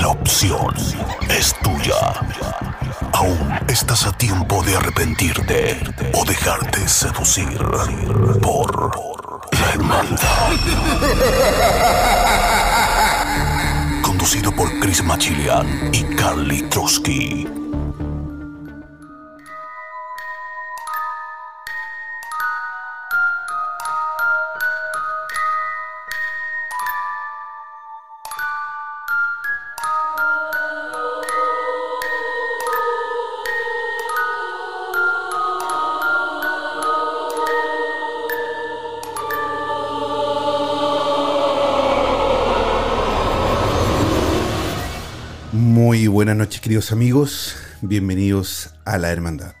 La opción es tuya. Aún estás a tiempo de arrepentirte o dejarte seducir por la hermandad. Conducido por Chris Machilian y Carly Trotsky. Noches queridos amigos, bienvenidos a la Hermandad.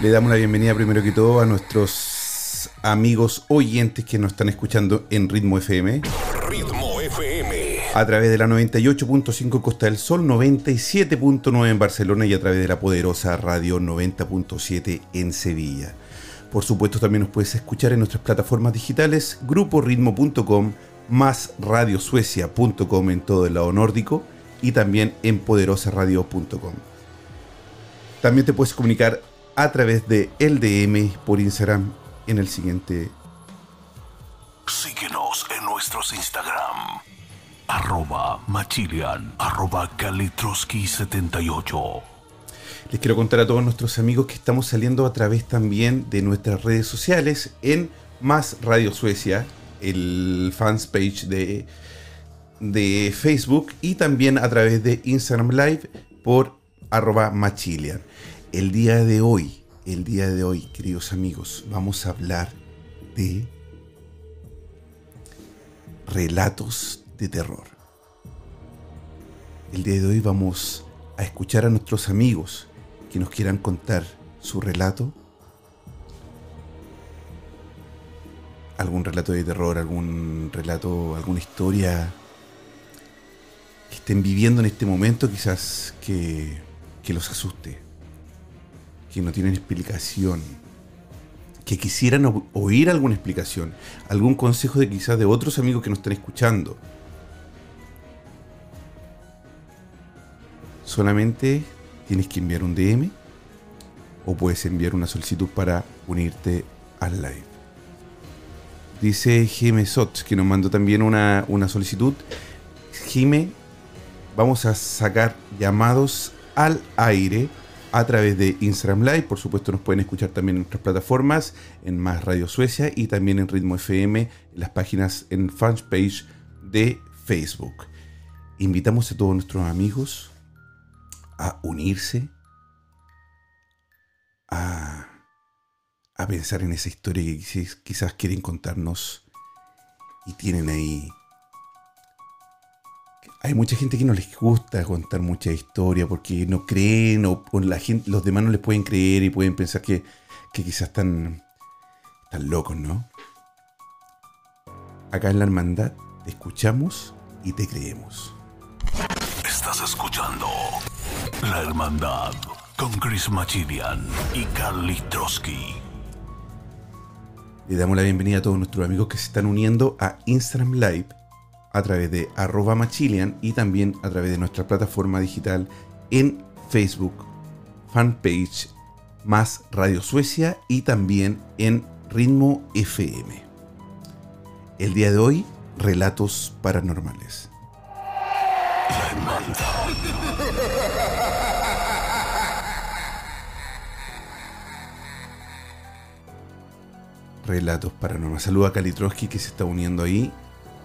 Le damos la bienvenida primero que todo a nuestros amigos oyentes que nos están escuchando en Ritmo FM Ritmo FM. a través de la 98.5 Costa del Sol, 97.9 en Barcelona y a través de la poderosa radio 90.7 en Sevilla. Por supuesto también nos puedes escuchar en nuestras plataformas digitales, gruporitmo.com, más radiosuecia.com en todo el lado nórdico y también en poderosaradio.com. También te puedes comunicar a través de el DM por Instagram en el siguiente Síguenos en nuestros Instagram. Arroba Machilian, arroba Kalitroski78. Les quiero contar a todos nuestros amigos que estamos saliendo a través también de nuestras redes sociales en Más Radio Suecia, el fans page de, de Facebook y también a través de Instagram Live por arroba machilian. El día de hoy, el día de hoy, queridos amigos, vamos a hablar de relatos de terror. El día de hoy vamos a escuchar a nuestros amigos que nos quieran contar su relato. Algún relato de terror, algún relato, alguna historia que estén viviendo en este momento quizás que, que los asuste, que no tienen explicación, que quisieran oír alguna explicación, algún consejo de quizás de otros amigos que nos están escuchando. Solamente tienes que enviar un DM o puedes enviar una solicitud para unirte al live. Dice Jime Sot que nos mandó también una, una solicitud. Jime, vamos a sacar llamados al aire a través de Instagram Live. Por supuesto, nos pueden escuchar también en nuestras plataformas, en Más Radio Suecia y también en Ritmo FM, en las páginas en fanpage de Facebook. Invitamos a todos nuestros amigos a unirse, a, a pensar en esa historia que quizás, quieren contarnos y tienen ahí. Hay mucha gente que no les gusta contar mucha historia porque no creen o, o la gente, los demás no les pueden creer y pueden pensar que, que quizás están, están locos, ¿no? Acá en la hermandad te escuchamos y te creemos. La Hermandad con Chris Machilian y Carly Trotsky. Le damos la bienvenida a todos nuestros amigos que se están uniendo a Instagram Live a través de arroba machilian y también a través de nuestra plataforma digital en Facebook, fanpage más Radio Suecia y también en Ritmo FM. El día de hoy, relatos paranormales. Relatos paranormales. Saluda a Kalitroski que se está uniendo ahí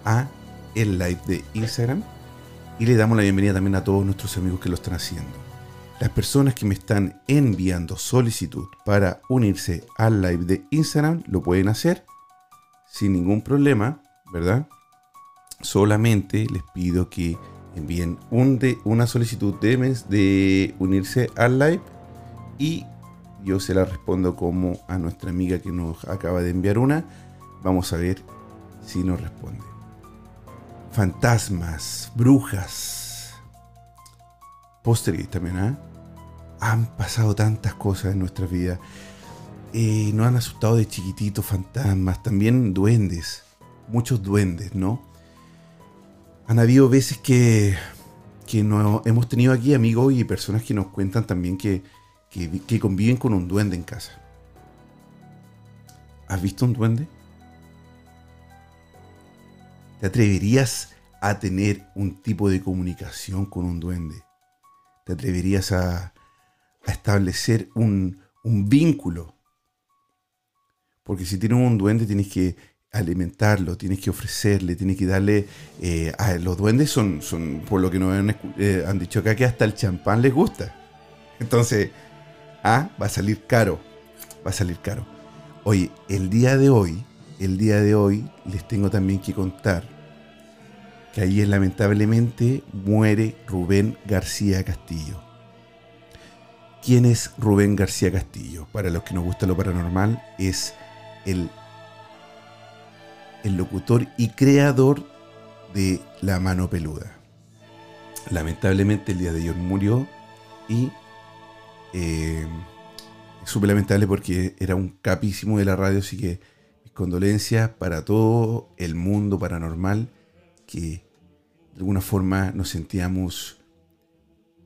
a el live de Instagram. Y le damos la bienvenida también a todos nuestros amigos que lo están haciendo. Las personas que me están enviando solicitud para unirse al live de Instagram lo pueden hacer sin ningún problema, ¿verdad? solamente les pido que envíen un de, una solicitud de, de unirse al live y yo se la respondo como a nuestra amiga que nos acaba de enviar una. Vamos a ver si nos responde. Fantasmas, brujas, pósteres también, ¿ah? Han pasado tantas cosas en nuestra vida. Eh, nos han asustado de chiquititos fantasmas, también duendes, muchos duendes, ¿no? Han habido veces que, que no, hemos tenido aquí amigos y personas que nos cuentan también que, que, conviven con un duende en casa. ¿Has visto un duende? ¿Te atreverías a tener un tipo de comunicación con un duende? ¿Te atreverías a, establecer un, vínculo? Porque si tienes un duende tienes que alimentarlo, tienes que ofrecerle, tienes que darle... Eh, los duendes son, son, por lo que nos han, eh, han dicho acá, que hasta el champán les gusta. Entonces, ah, va a salir caro. Va a salir caro. Oye, el día de hoy, el día de hoy les tengo también que contar que ayer lamentablemente muere Rubén García Castillo. ¿Quién es Rubén García Castillo? Para los que nos gusta lo paranormal, es el el locutor y creador de La Mano Peluda. Lamentablemente el día de ayer murió y eh, súper lamentable porque era un capísimo de la radio, así que mis condolencias para todo el mundo paranormal que de alguna forma nos sentíamos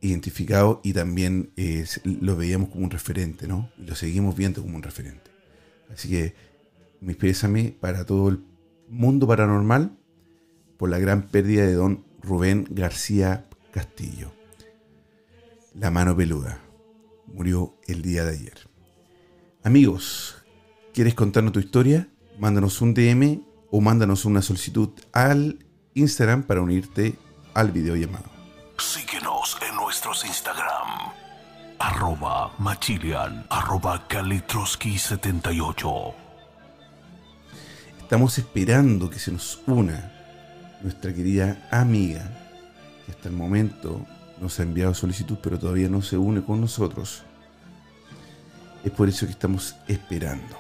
identificados y también eh, lo veíamos como un referente, ¿no? Lo seguimos viendo como un referente. Así que mis pésame para todo el Mundo Paranormal por la gran pérdida de don Rubén García Castillo. La mano peluda. Murió el día de ayer. Amigos, ¿quieres contarnos tu historia? Mándanos un DM o mándanos una solicitud al Instagram para unirte al video llamado. Síguenos en nuestros Instagram. Arroba Machilian, arroba Kalitroski78. Estamos esperando que se nos una nuestra querida amiga, que hasta el momento nos ha enviado solicitud, pero todavía no se une con nosotros. Es por eso que estamos esperando.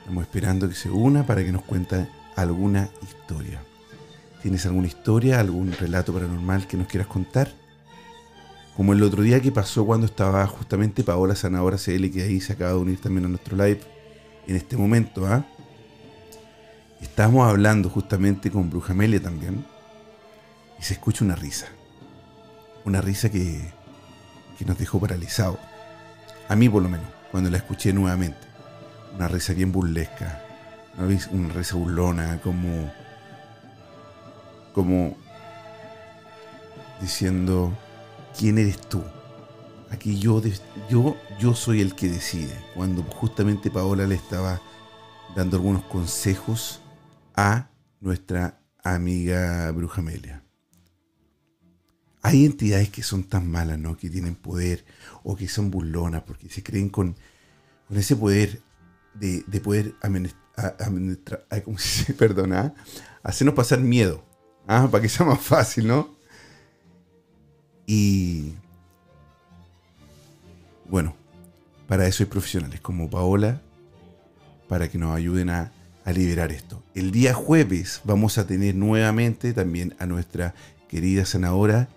Estamos esperando que se una para que nos cuente alguna historia. ¿Tienes alguna historia, algún relato paranormal que nos quieras contar? Como el otro día que pasó cuando estaba justamente Paola Sanadora CL, que ahí se acaba de unir también a nuestro live en este momento, ¿ah? Estábamos hablando justamente con Brujamelia también y se escucha una risa. Una risa que, que nos dejó paralizados. A mí por lo menos, cuando la escuché nuevamente. Una risa bien burlesca. Una risa burlona, como... Como diciendo, ¿quién eres tú? Aquí yo, yo, yo soy el que decide. Cuando justamente Paola le estaba dando algunos consejos a nuestra amiga Bruja Amelia. Hay entidades que son tan malas, ¿no? Que tienen poder o que son burlonas porque se creen con, ese poder de, poder administrar, ¿cómo Perdona, hacernos pasar miedo, ¿ah? para que sea más fácil, ¿no? Y bueno, para eso hay profesionales como Paola, para que nos ayuden a a liberar esto. El día jueves vamos a tener nuevamente también a nuestra querida senadora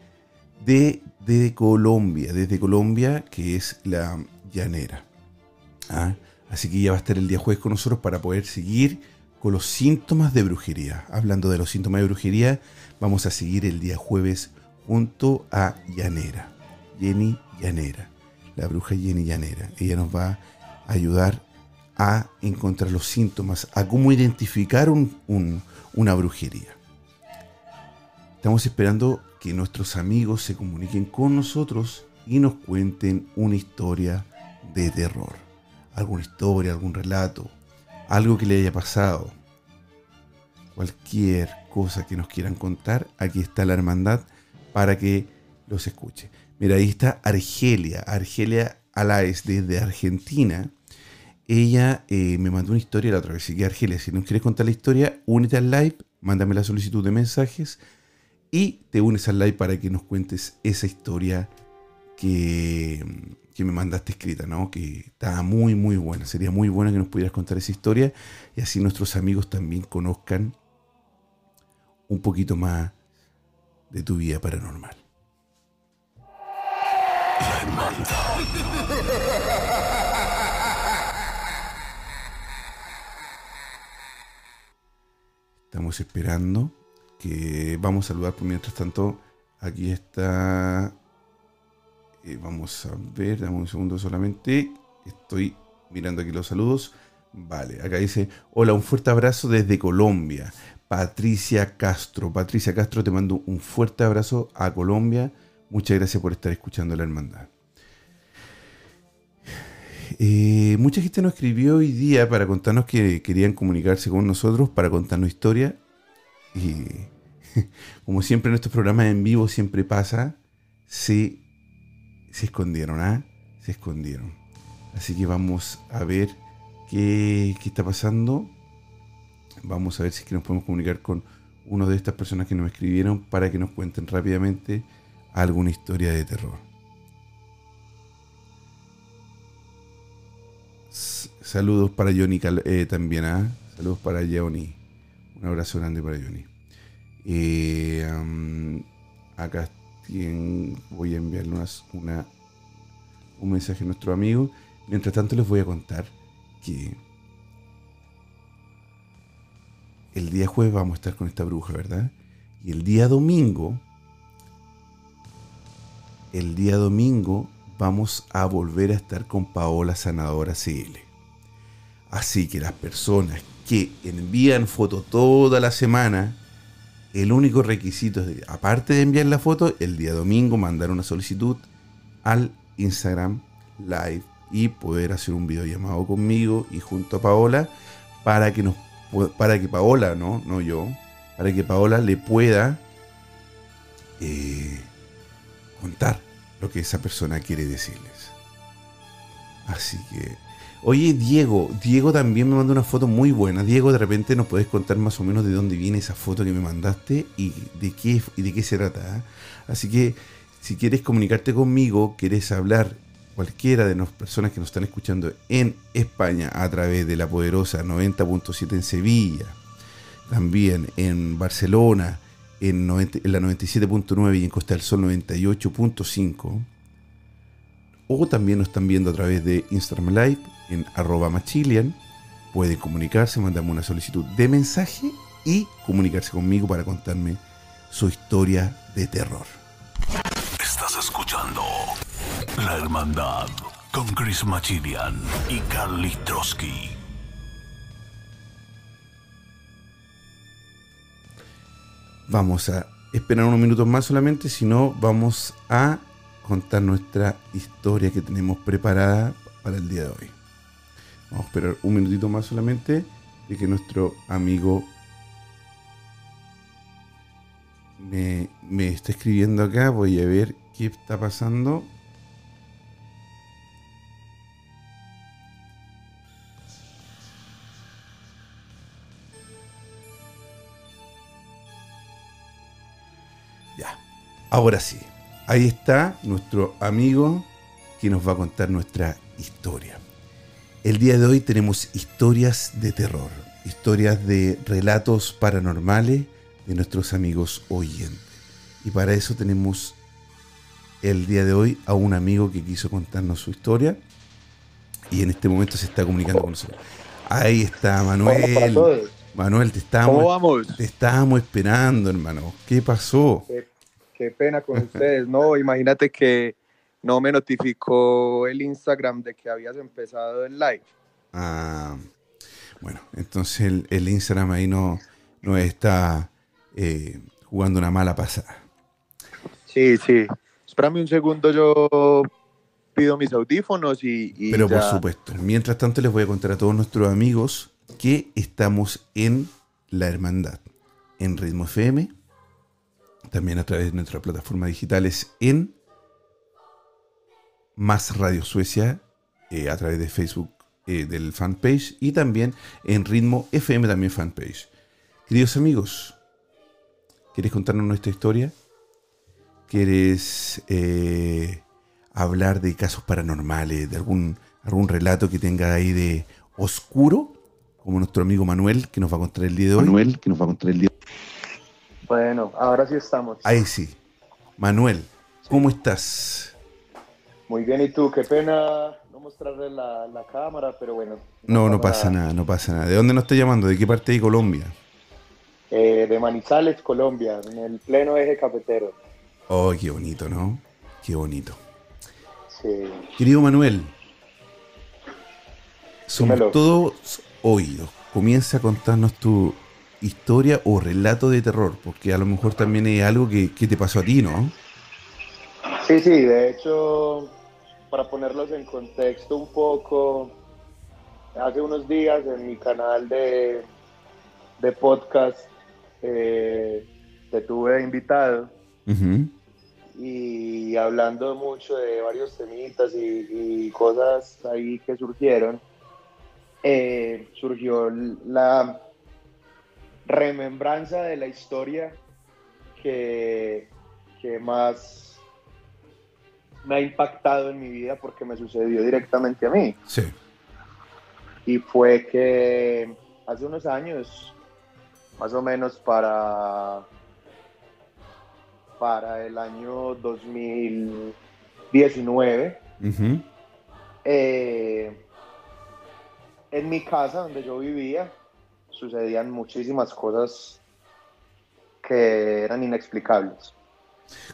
de, de Colombia, desde Colombia, que es la llanera. ¿Ah? Así que ella va a estar el día jueves con nosotros para poder seguir con los síntomas de brujería. Hablando de los síntomas de brujería, vamos a seguir el día jueves junto a Llanera, Jenny Llanera, la bruja Jenny Llanera. Ella nos va a ayudar a encontrar los síntomas, a cómo identificar una brujería. Estamos esperando que nuestros amigos se comuniquen con nosotros y nos cuenten una historia de terror. Alguna historia, algún relato, algo que le haya pasado. Cualquier cosa que nos quieran contar, aquí está la hermandad para que los escuche. Mira, ahí está Argelia, Argelia Alaes desde Argentina ella eh, me mandó una historia la otra vez. Así que Argelia, si nos quieres contar la historia, únete al live mándame la solicitud de mensajes y te unes al live para que nos cuentes esa historia que, que me mandaste escrita, ¿no? Que está muy, muy buena. Sería muy bueno que nos pudieras contar esa historia y así nuestros amigos también conozcan un poquito más de tu vida paranormal. Estamos esperando que vamos a saludar por mientras tanto. Aquí está. Eh, vamos a ver, dame un segundo solamente. Estoy mirando aquí los saludos. Vale, acá dice: Hola, un fuerte abrazo desde Colombia. Patricia Castro. Patricia Castro, te mando un fuerte abrazo a Colombia. Muchas gracias por estar escuchando la hermandad. Eh, mucha gente nos escribió hoy día para contarnos que querían comunicarse con nosotros, para contarnos historia. Y como siempre en estos programas en vivo siempre pasa, se, se escondieron, ¿ah? Se escondieron. Así que vamos a ver qué, qué está pasando. Vamos a ver si es que nos podemos comunicar con una de estas personas que nos escribieron para que nos cuenten rápidamente alguna historia de terror. saludos para Johnny eh, también. ¿ah? Saludos para Johnny. Un abrazo grande para Johnny. Eh, acá voy a enviarle una, un mensaje a nuestro amigo. Mientras tanto les voy a contar que el día jueves vamos a estar con esta bruja, ¿verdad? Y el día domingo, el día domingo vamos a volver a estar con Paola Sanadora CL. Así que las personas que envían foto toda la semana, el único requisito es, aparte de enviar la foto, el día domingo mandar una solicitud al Instagram Live y poder hacer un video llamado conmigo y junto a Paola para que nos para que Paola, no, no yo, para que Paola le pueda eh, contar lo que esa persona quiere decirles. Así que, oye Diego, Diego también me mandó una foto muy buena. Diego, de repente nos puedes contar más o menos de dónde viene esa foto que me mandaste y de qué, y de qué se trata. ¿eh? Así que, si quieres comunicarte conmigo, quieres hablar cualquiera de las personas que nos están escuchando en España a través de la poderosa 90.7 en Sevilla, también en Barcelona, en, la 97.9 y en Costa del Sol 98.5, o también nos están viendo a través de Instagram Live en arroba machilian, pueden comunicarse, mandarme una solicitud de mensaje y comunicarse conmigo para contarme su historia de terror. Estás escuchando la Hermandad con Chris Machilian y Carly Trotsky. Vamos a esperar unos minutos más solamente, si no vamos a contar nuestra historia que tenemos preparada para el día de hoy. Vamos a esperar un minutito más solamente y que nuestro amigo me, me está escribiendo acá. Voy a ver qué está pasando. Ahora sí, ahí está nuestro amigo que nos va a contar nuestra historia. El día de hoy tenemos historias de terror, historias de relatos paranormales de nuestros amigos oyentes. Y para eso tenemos el día de hoy a un amigo que quiso contarnos su historia y en este momento se está comunicando con nosotros. Ahí está Manuel. Manuel, te estábamos, te estábamos esperando, hermano. ¿Qué pasó? qué pena con ustedes. No, imagínate que no me notificó el Instagram de que habías empezado el live. Ah, bueno, entonces el, Instagram ahí no, no está eh, jugando una mala pasada. Sí, sí. Espérame un segundo, yo pido mis audífonos y... Pero por supuesto, mientras tanto les voy a contar a todos nuestros amigos que estamos en la hermandad, en Ritmo FM, también a través de nuestras plataformas digitales en Más Radio Suecia, eh, a través de Facebook eh, del fanpage y también en Ritmo FM también fanpage. Queridos amigos, ¿quieres contarnos nuestra historia? ¿Quieres eh, hablar de casos paranormales, de algún, algún relato que tenga ahí de oscuro? Como nuestro amigo Manuel, que nos va a contar el día de hoy. Manuel, que nos va a contar el día. Bueno, ahora sí estamos. Ahí sí. Manuel, ¿cómo estás? Muy bien, ¿y tú? Qué pena no mostrarle la, la cámara, pero bueno. No, no pasa nada, no pasa nada. ¿De dónde nos está llamando? ¿De qué parte de Colombia? Eh, de Manizales, Colombia, en el pleno eje cafetero. Oh, qué bonito, ¿no? Qué bonito. Sí. Querido Manuel, somos Dímelo. todos oídos. Comienza a contarnos tu historia o relato de terror, porque a lo mejor también es algo que, que te pasó a ti, ¿no? Sí, sí, de hecho, para ponerlos en contexto un poco, hace unos días en mi canal de, de podcast eh, te tuve invitado. Y hablando mucho de varios temitas y, y cosas ahí que surgieron, eh, surgió la remembranza de la historia que, que más me ha impactado en mi vida porque me sucedió directamente a mí. Sí. Y fue que hace unos años, más o menos para, para el año 2019, Ujú. eh, en mi casa donde yo vivía sucedían muchísimas cosas que eran inexplicables.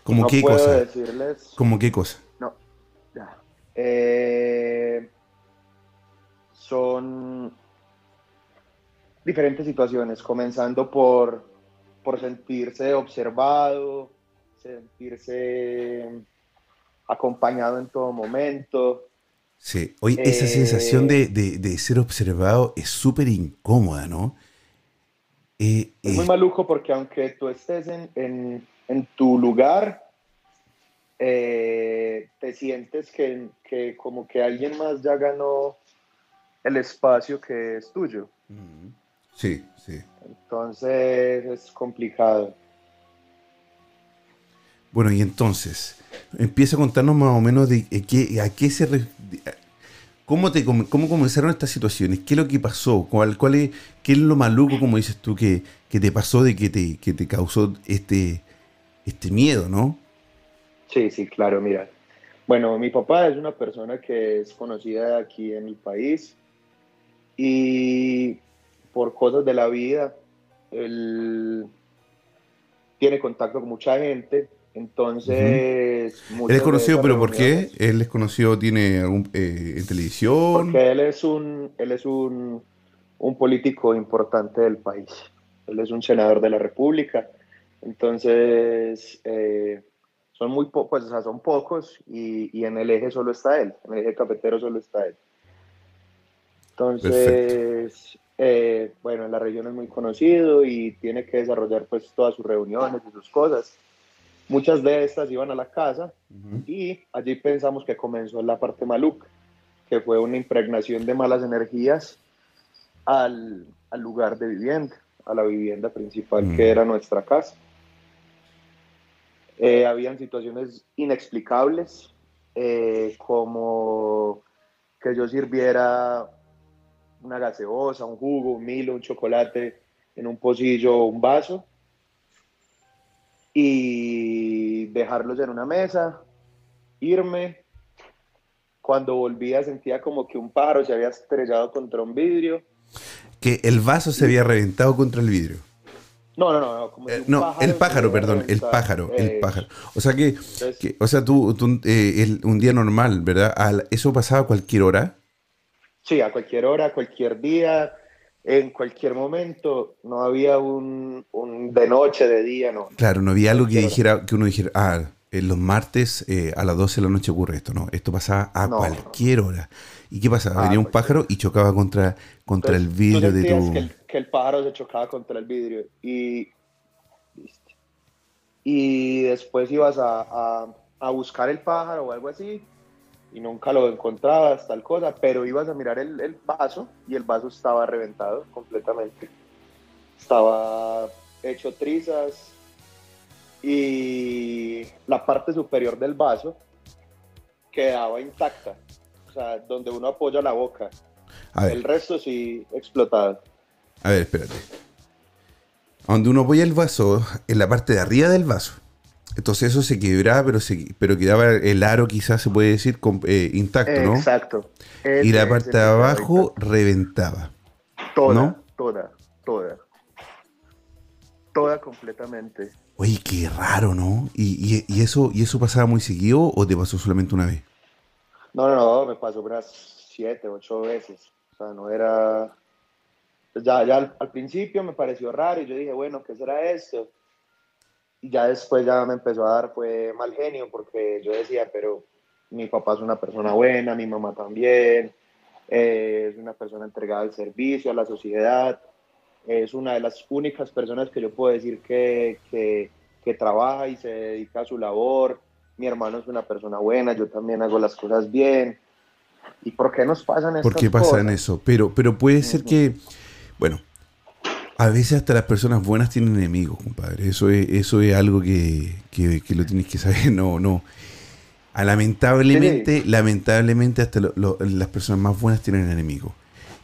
¿Cómo no qué puedo cosa? decirles. ¿Cómo qué cosa? No. Ya. Eh, son diferentes situaciones, comenzando por, por sentirse observado, sentirse acompañado en todo momento. Sí. Oye, esa Eh, sensación de, de- de ser observado es súper incómoda, ¿no? Eh, Es muy maluco porque aunque tú estés en, en- en tu lugar, eh, te sientes que, que como que alguien más ya ganó el espacio que es tuyo. sí, sí. Entonces es complicado. Bueno, y entonces, empieza a contarnos más o menos de qué, a qué se... re- de- a- ¿Cómo, te, ¿Cómo comenzaron estas situaciones? ¿Qué es lo que pasó? ¿Cuál, cuál es, ¿Qué es lo maluco, como dices tú, que, que te pasó de que te, que te causó este, este miedo, no? Sí, sí, claro, mira. Bueno, mi papá es una persona que es conocida aquí en el país y por cosas de la vida, él tiene contacto con mucha gente, entonces... Él muchas es conocido, pero ¿por qué? Él es conocido, tiene algún, eh, en televisión. Porque él es un, él es un, un político importante del país. Él es un senador de la República. Entonces, eh, son muy pocos, pues, o sea, son pocos y, y en el eje solo está él, en el eje cafetero solo está él. Entonces, eh, bueno, en la región es muy conocido y tiene que desarrollar pues todas sus reuniones y sus cosas. Muchas de estas iban a la casa Ujú. y allí pensamos que comenzó la parte maluca, que fue una impregnación de malas energías al, al lugar de vivienda, a la vivienda principal que era nuestra casa. Eh, habían situaciones inexplicables, eh, como que yo sirviera una gaseosa, un jugo, un milo, un chocolate en un pocillo o un vaso y dejarlos en una mesa, irme. Cuando volvía sentía como que un pájaro se había estrellado contra un vidrio. Que el vaso se había reventado contra el vidrio. No, no, no. Como si Eh, un no, pájaro el pájaro, perdón, el pájaro, el Eh, pájaro. O sea que, entonces, que- o sea, tú, tú, eh, el- un día normal, ¿verdad? Al- eso pasaba a cualquier hora. Sí, a cualquier hora, cualquier día, en cualquier momento. No había un, un de noche, de día, no. Claro, no había algo que dijera, que uno dijera, ah, en los martes eh, a las 12 de la noche ocurre esto, no. Esto pasaba a No. cualquier hora. ¿Y qué pasaba? Ah, Venía un pájaro y chocaba contra, contra el vidrio de tu. Que el, pájaro se chocaba contra el vidrio y. Y después ibas a, a- a buscar el pájaro o algo así y nunca lo encontrabas, tal cosa, pero ibas a mirar el, el vaso y el vaso estaba reventado completamente. estaba hecho trizas y la parte superior del vaso quedaba intacta, o sea, donde uno apoya la boca. El resto sí explotado. A ver, espérate. Donde uno apoya el vaso, en la parte de arriba del vaso. Entonces eso se quebraba, pero, se, pero quedaba el aro, quizás se puede decir, eh, intacto, ¿no? Exacto. y la parte de abajo reventaba. Toda, toda, toda. Toda completamente. Oye, qué raro, ¿no? ¿Y, eso, ¿Y eso pasaba muy seguido o te pasó solamente una vez? No, no, no, me pasó unas siete, ocho veces. O sea, no era... Ya, ya al, principio me pareció raro y yo dije, bueno, ¿qué será esto? Y ya después ya me empezó a dar fue mal genio porque yo decía, pero mi papá es una persona buena, mi mamá también, eh, es una persona entregada al servicio, a la sociedad es una de las únicas personas que yo puedo decir que, que, trabaja y se dedica a su labor. Mi hermano es una persona buena, yo también hago las cosas bien. ¿Y por qué nos pasan estas ¿Por qué pasan eso? Pero, pero puede ser que, bueno, a veces hasta las personas buenas tienen enemigos, compadre. Eso es, eso es algo que, que, lo tienes que saber. No, no. A lamentablemente, lamentablemente hasta las personas más buenas tienen enemigos.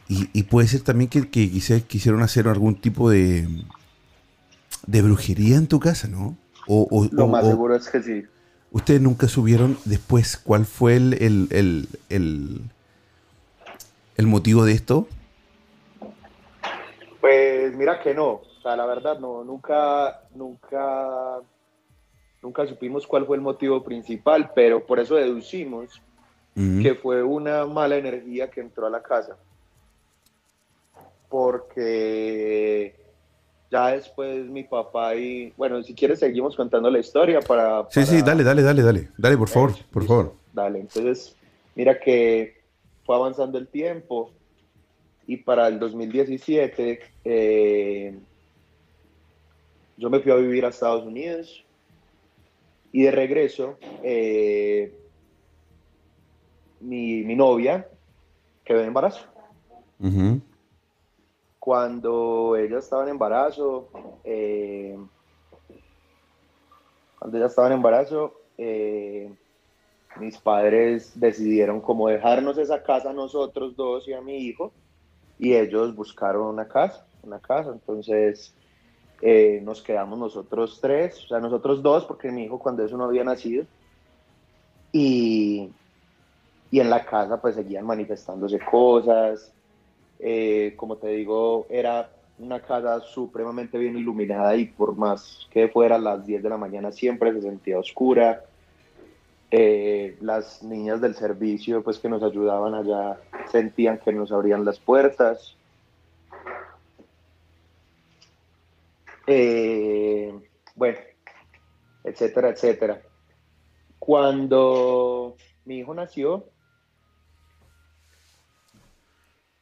Y, puede ser también que, que quizás quisieron hacer algún tipo de, de brujería en tu casa, ¿no? O, Lo más seguro es que sí. ¿Ustedes nunca subieron después cuál fue el, el, el, motivo de esto? Pues mira que no, o sea, la verdad no, nunca, nunca, nunca supimos cuál fue el motivo principal, pero por eso deducimos que fue una mala energía que entró a la casa. Porque ya después mi papá y, bueno, si quieres seguimos contando la historia para... Sí, sí, dale, dale, dale, dale, dale, por favor, por favor. Dale, entonces, mira que fue avanzando el tiempo y para el 2017 eh, yo me fui a vivir a Estados Unidos. Y de regreso eh, mi, mi novia quedó en embarazo. Cuando ella estaba en embarazo, eh, cuando ella estaba en embarazo, mis padres decidieron como dejarnos esa casa a nosotros dos y a mi hijo, y ellos buscaron una casa, una casa, entonces eh, nos quedamos nosotros tres, o sea, nosotros dos, porque mi hijo cuando eso no había nacido, y, y en la casa pues seguían manifestándose cosas, eh, como te digo, era una casa supremamente bien iluminada y por más que fuera las 10 de la mañana siempre se sentía oscura. Eh, las niñas del servicio pues que nos ayudaban allá sentían que nos abrían las puertas. Eh, bueno, etcétera, etcétera. Cuando mi hijo nació,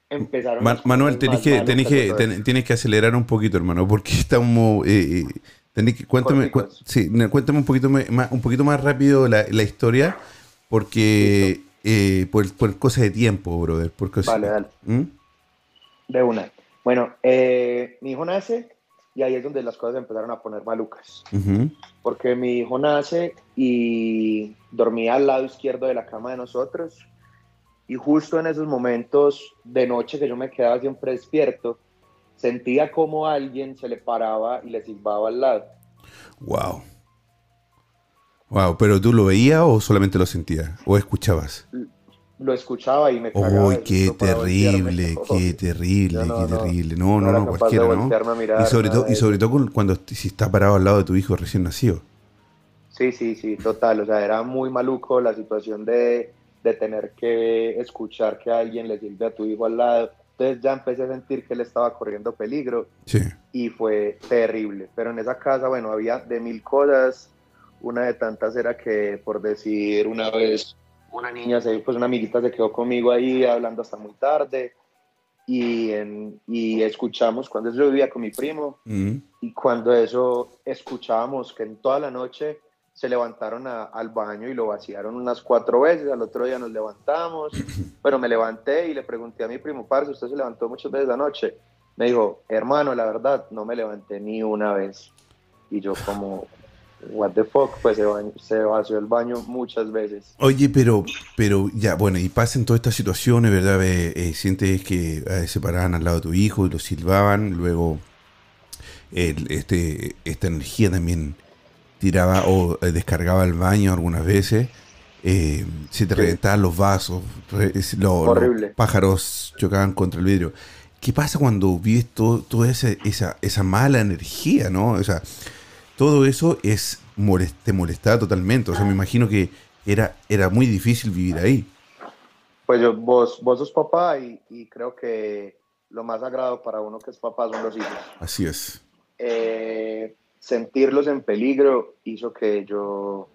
empezaron Manuel, tenés que, tenés que, tienes que acelerar un poquito, hermano, porque estamos... Eh, que, cuéntame, sí, cuéntame un poquito más, un poquito más rápido la, historia, porque eh, por, por cosas de tiempo, brother. Por vale, dale. ¿Mm? De una. Bueno, eh, mi hijo nace y ahí es donde las cosas empezaron a poner malucas. Porque mi hijo nace y dormía al lado izquierdo de la cama de nosotros y justo en esos momentos de noche que yo me quedaba siempre despierto, sentía como alguien se le paraba y le silbaba al lado. Wow. Wow, pero tú lo veías o solamente lo sentías o escuchabas? Lo escuchaba y me cagaba. Uy, qué terrible, qué terrible, qué terrible. No, no, no, cualquiera, ¿no? y sobre todo, y sobre todo cuando si está parado al lado de tu hijo recién nacido. Sí, sí, sí, total. O sea, era muy maluco la situación de de tener que escuchar que alguien le sirve a tu hijo al lado. Entonces ya empecé a sentir que él estaba corriendo peligro y fue terrible. Pero en esa casa, bueno, había de mil cosas. Una de tantas era que, por decir, una vez una niña, se, pues una amiguita se quedó conmigo ahí hablando hasta muy tarde. Y, en, y escuchamos, cuando yo vivía con mi primo, mm. y cuando eso escuchábamos que en toda la noche se levantaron al baño y lo vaciaron unas cuatro veces, al otro día nos levantamos, pero me levanté y le pregunté a mi primo, parce, ¿usted se levantó muchas veces la noche? me dijo, hermano, la verdad, no me levanté ni una vez. Y yo como, what the fuck, pues se, bañó, se vació el baño muchas veces. Oye, pero, pero ya, bueno, y pasan todas estas situaciones, ¿verdad? Eh, eh, sientes que eh, se paraban al lado de tu hijo y lo silbaban, luego el- este, esta energía también tiraba o eh, descargaba el baño algunas veces, eh, se te Sí. reventaban los vasos, re- lo- los pájaros chocaban contra el vidrio. ¿Qué pasa cuando vives todo, toda esa, esa, esa mala energía, no? O sea, todo eso es molest- te molestaba totalmente. O sea, me imagino que era, era muy difícil vivir ahí. Pues yo, vos, vos sos papá y, y creo que lo más sagrado para uno que es papá son los hijos. Así es. Eh, sentirlos en peligro hizo que yo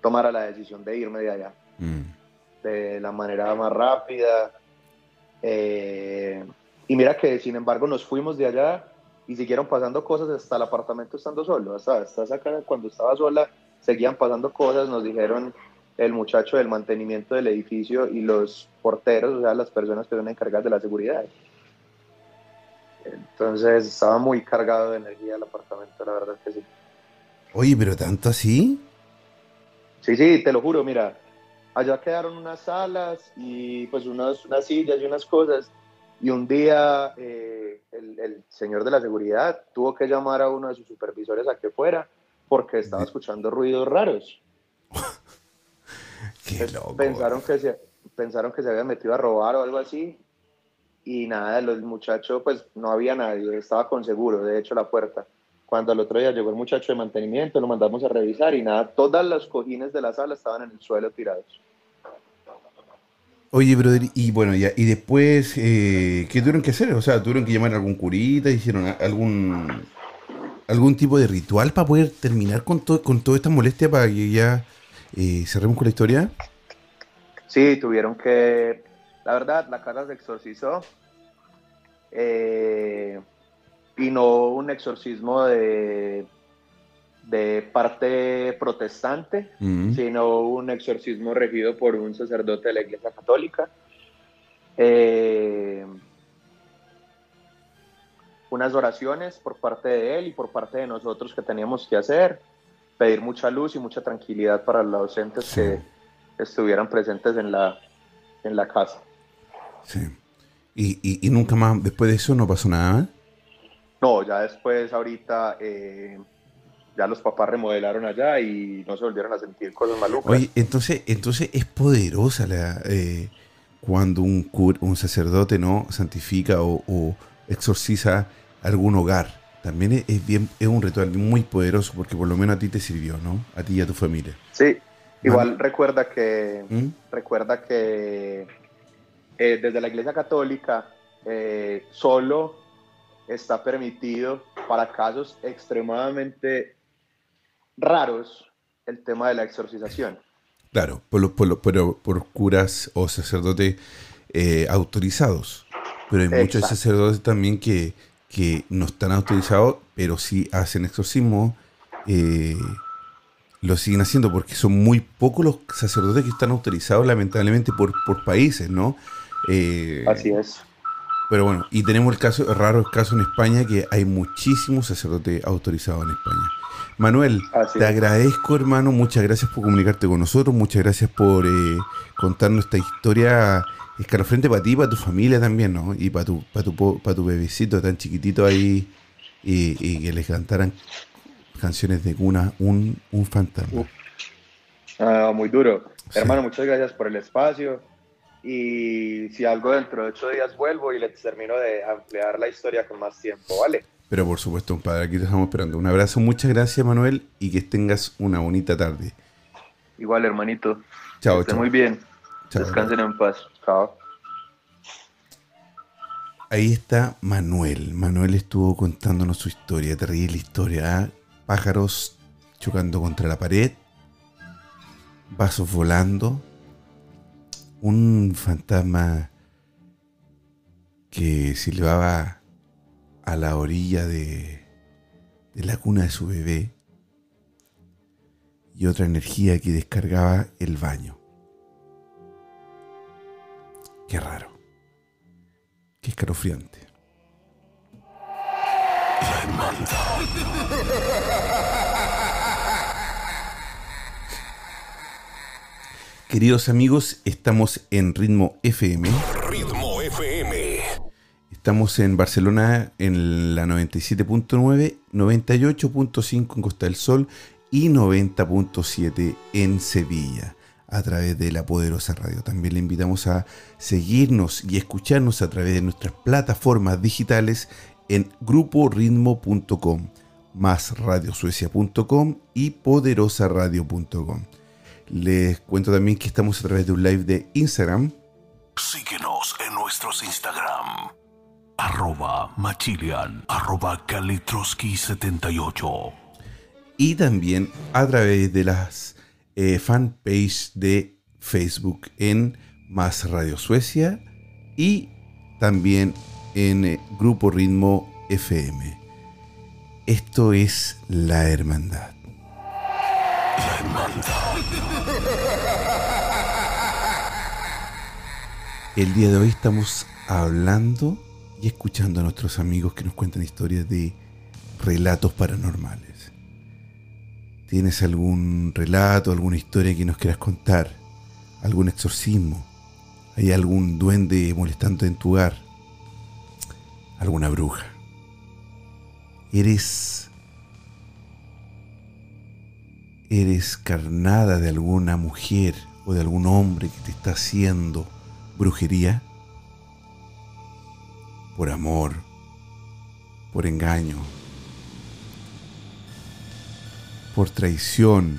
tomara la decisión de irme de allá Mm. de la manera más rápida. Eh, y mira que, sin embargo, nos fuimos de allá y siguieron pasando cosas hasta el apartamento estando solo. Hasta, hasta esa cara, cuando estaba sola, seguían pasando cosas. Nos dijeron el muchacho del mantenimiento del edificio y los porteros, o sea, las personas que son encargadas de la seguridad. Entonces estaba muy cargado de energía el apartamento, la verdad que sí. Oye, pero tanto así. Sí, sí, te lo juro, mira, allá quedaron unas salas y pues unas, unas sillas y unas cosas. Y un día eh, el, el señor de la seguridad tuvo que llamar a uno de sus supervisores a que fuera porque estaba escuchando ruidos raros. Qué Pues, loco. pensaron que se pensaron que se había metido a robar o algo así y nada los muchachos pues no había nadie estaba con seguro de hecho la puerta cuando al otro día llegó el muchacho de mantenimiento lo mandamos a revisar y nada todas las cojines de la sala estaban en el suelo tirados Oye, brother, y bueno, ya, y después, eh, ¿qué tuvieron que hacer? O sea, ¿tuvieron que llamar a algún curita? ¿Hicieron algún algún tipo de ritual para poder terminar con, todo con toda esta molestia para que ya eh, cerremos con la historia? sí tuvieron que la verdad la casa se exorcizó eh, y no un exorcismo de de parte protestante Mm. sino un exorcismo regido por un sacerdote de la Iglesia Católica. Eh, unas oraciones por parte de él y por parte de nosotros que teníamos que hacer, pedir mucha luz y mucha tranquilidad para los docentes Sí. que estuvieran presentes en la, en la casa. Sí. Y, y- y nunca más, después de eso, no pasó nada. No, ya después, ahorita, eh, ya los papás remodelaron allá y no se volvieron a sentir cosas malucas. Oye, entonces, entonces es poderosa la eh, cuando un cur- un sacerdote no santifica o, o exorciza algún hogar. También es, es bien, es un ritual muy poderoso porque por lo menos a ti te sirvió, ¿no? A ti y a tu familia. Sí, igual recuerda que ¿Mm? recuerda que eh, desde la Iglesia Católica eh, solo está permitido para casos extremadamente raros el tema de la exorcización. Claro, por, por, por, por curas o sacerdotes eh, autorizados. Pero hay muchos sacerdotes también que, que no están autorizados, pero sí hacen exorcismo. eh, lo siguen haciendo porque son muy pocos los sacerdotes que están autorizados, lamentablemente, por, por países, ¿no? Eh, Así es. pero bueno, y tenemos el caso, el raro caso en España que hay muchísimos sacerdotes autorizados en España. Manuel, Así te es. agradezco, hermano. Muchas gracias por comunicarte con nosotros. Muchas gracias por eh, contarnos esta historia escalofriante para ti y para tu familia también, ¿no? Y para tu, para tu, para tu bebecito tan chiquitito ahí y, y que les cantaran canciones de cuna, un, un fantasma. Uf. Ah, muy duro. Sí. Hermano, muchas gracias por el espacio. Y si algo dentro de ocho días vuelvo y les termino de ampliar la historia con más tiempo, ¿vale? Pero por supuesto, compadre, aquí te estamos esperando. Un abrazo, muchas gracias, Manuel, y que tengas una bonita tarde. Igual, hermanito. Chao, chao. muy bien. Chao. Descansen en paz. Chao. Ahí está Manuel. Manuel estuvo contándonos su historia, terrible historia. ¿ah? Pájaros chocando contra la pared, vasos volando, un fantasma que silbaba a la orilla de, la cuna de su bebé y otra energía que descargaba el baño. Qué raro. Qué escalofriante. Queridos amigos, estamos en Ritmo FM. Ritmo FM. Estamos en Barcelona en la 97.9, 98.5 en Costa del Sol y 90.7 en Sevilla a través de la poderosa radio. También le invitamos a seguirnos y escucharnos a través de nuestras plataformas digitales en gruporitmo.com, más radiosuecia.com y poderosaradio.com. Les cuento también que estamos a través de un live de Instagram. Síguenos en nuestros Instagram. Arroba Machilian, arroba Kalitroski78. Y también a través de las eh, fanpage de Facebook en Más Radio Suecia y también en eh, Grupo Ritmo FM. Esto es La Hermandad. La hermandad. El día de hoy estamos hablando y escuchando a nuestros amigos que nos cuentan historias de relatos paranormales. ¿Tienes algún relato, alguna historia que nos quieras contar? ¿Algún exorcismo? ¿Hay algún duende molestando en tu hogar? ¿Alguna bruja? ¿Eres eres carnada de alguna mujer o de algún hombre que te está haciendo brujería? Por amor, por engaño, por traición.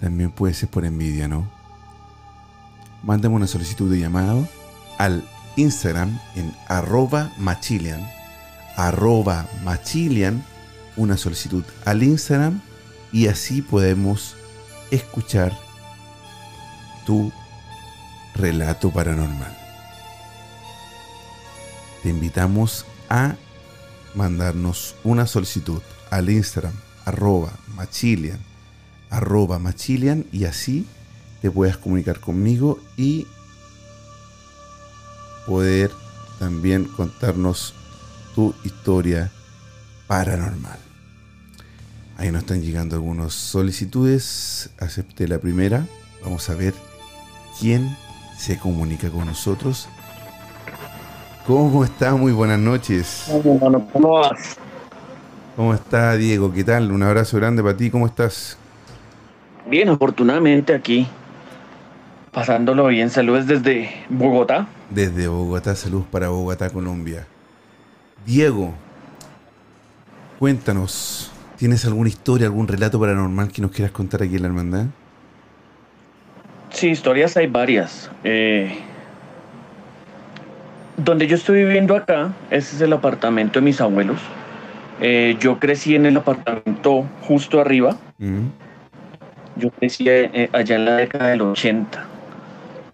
También puede ser por envidia, ¿no? Mándame una solicitud de llamado al Instagram en arroba machilian, arroba machilian, una solicitud al Instagram y así podemos escuchar tu relato paranormal. Te invitamos a mandarnos una solicitud al Instagram arroba machilian, arroba machilian y así te puedas comunicar conmigo y poder también contarnos tu historia paranormal. Ahí nos están llegando algunas solicitudes. Acepté la primera. Vamos a ver quién se comunica con nosotros. ¿Cómo está? Muy buenas noches. ¿Cómo vas? ¿Cómo está Diego? ¿Qué tal? Un abrazo grande para ti. ¿Cómo estás? Bien, afortunadamente aquí, pasándolo bien. Saludos desde Bogotá. Desde Bogotá, saludos para Bogotá, Colombia. Diego, cuéntanos, ¿tienes alguna historia, algún relato paranormal que nos quieras contar aquí en la hermandad? Sí, historias hay varias. Eh, donde yo estoy viviendo acá, ese es el apartamento de mis abuelos. Eh, yo crecí en el apartamento justo arriba. Mm, Yo crecí eh, allá en la década del 80.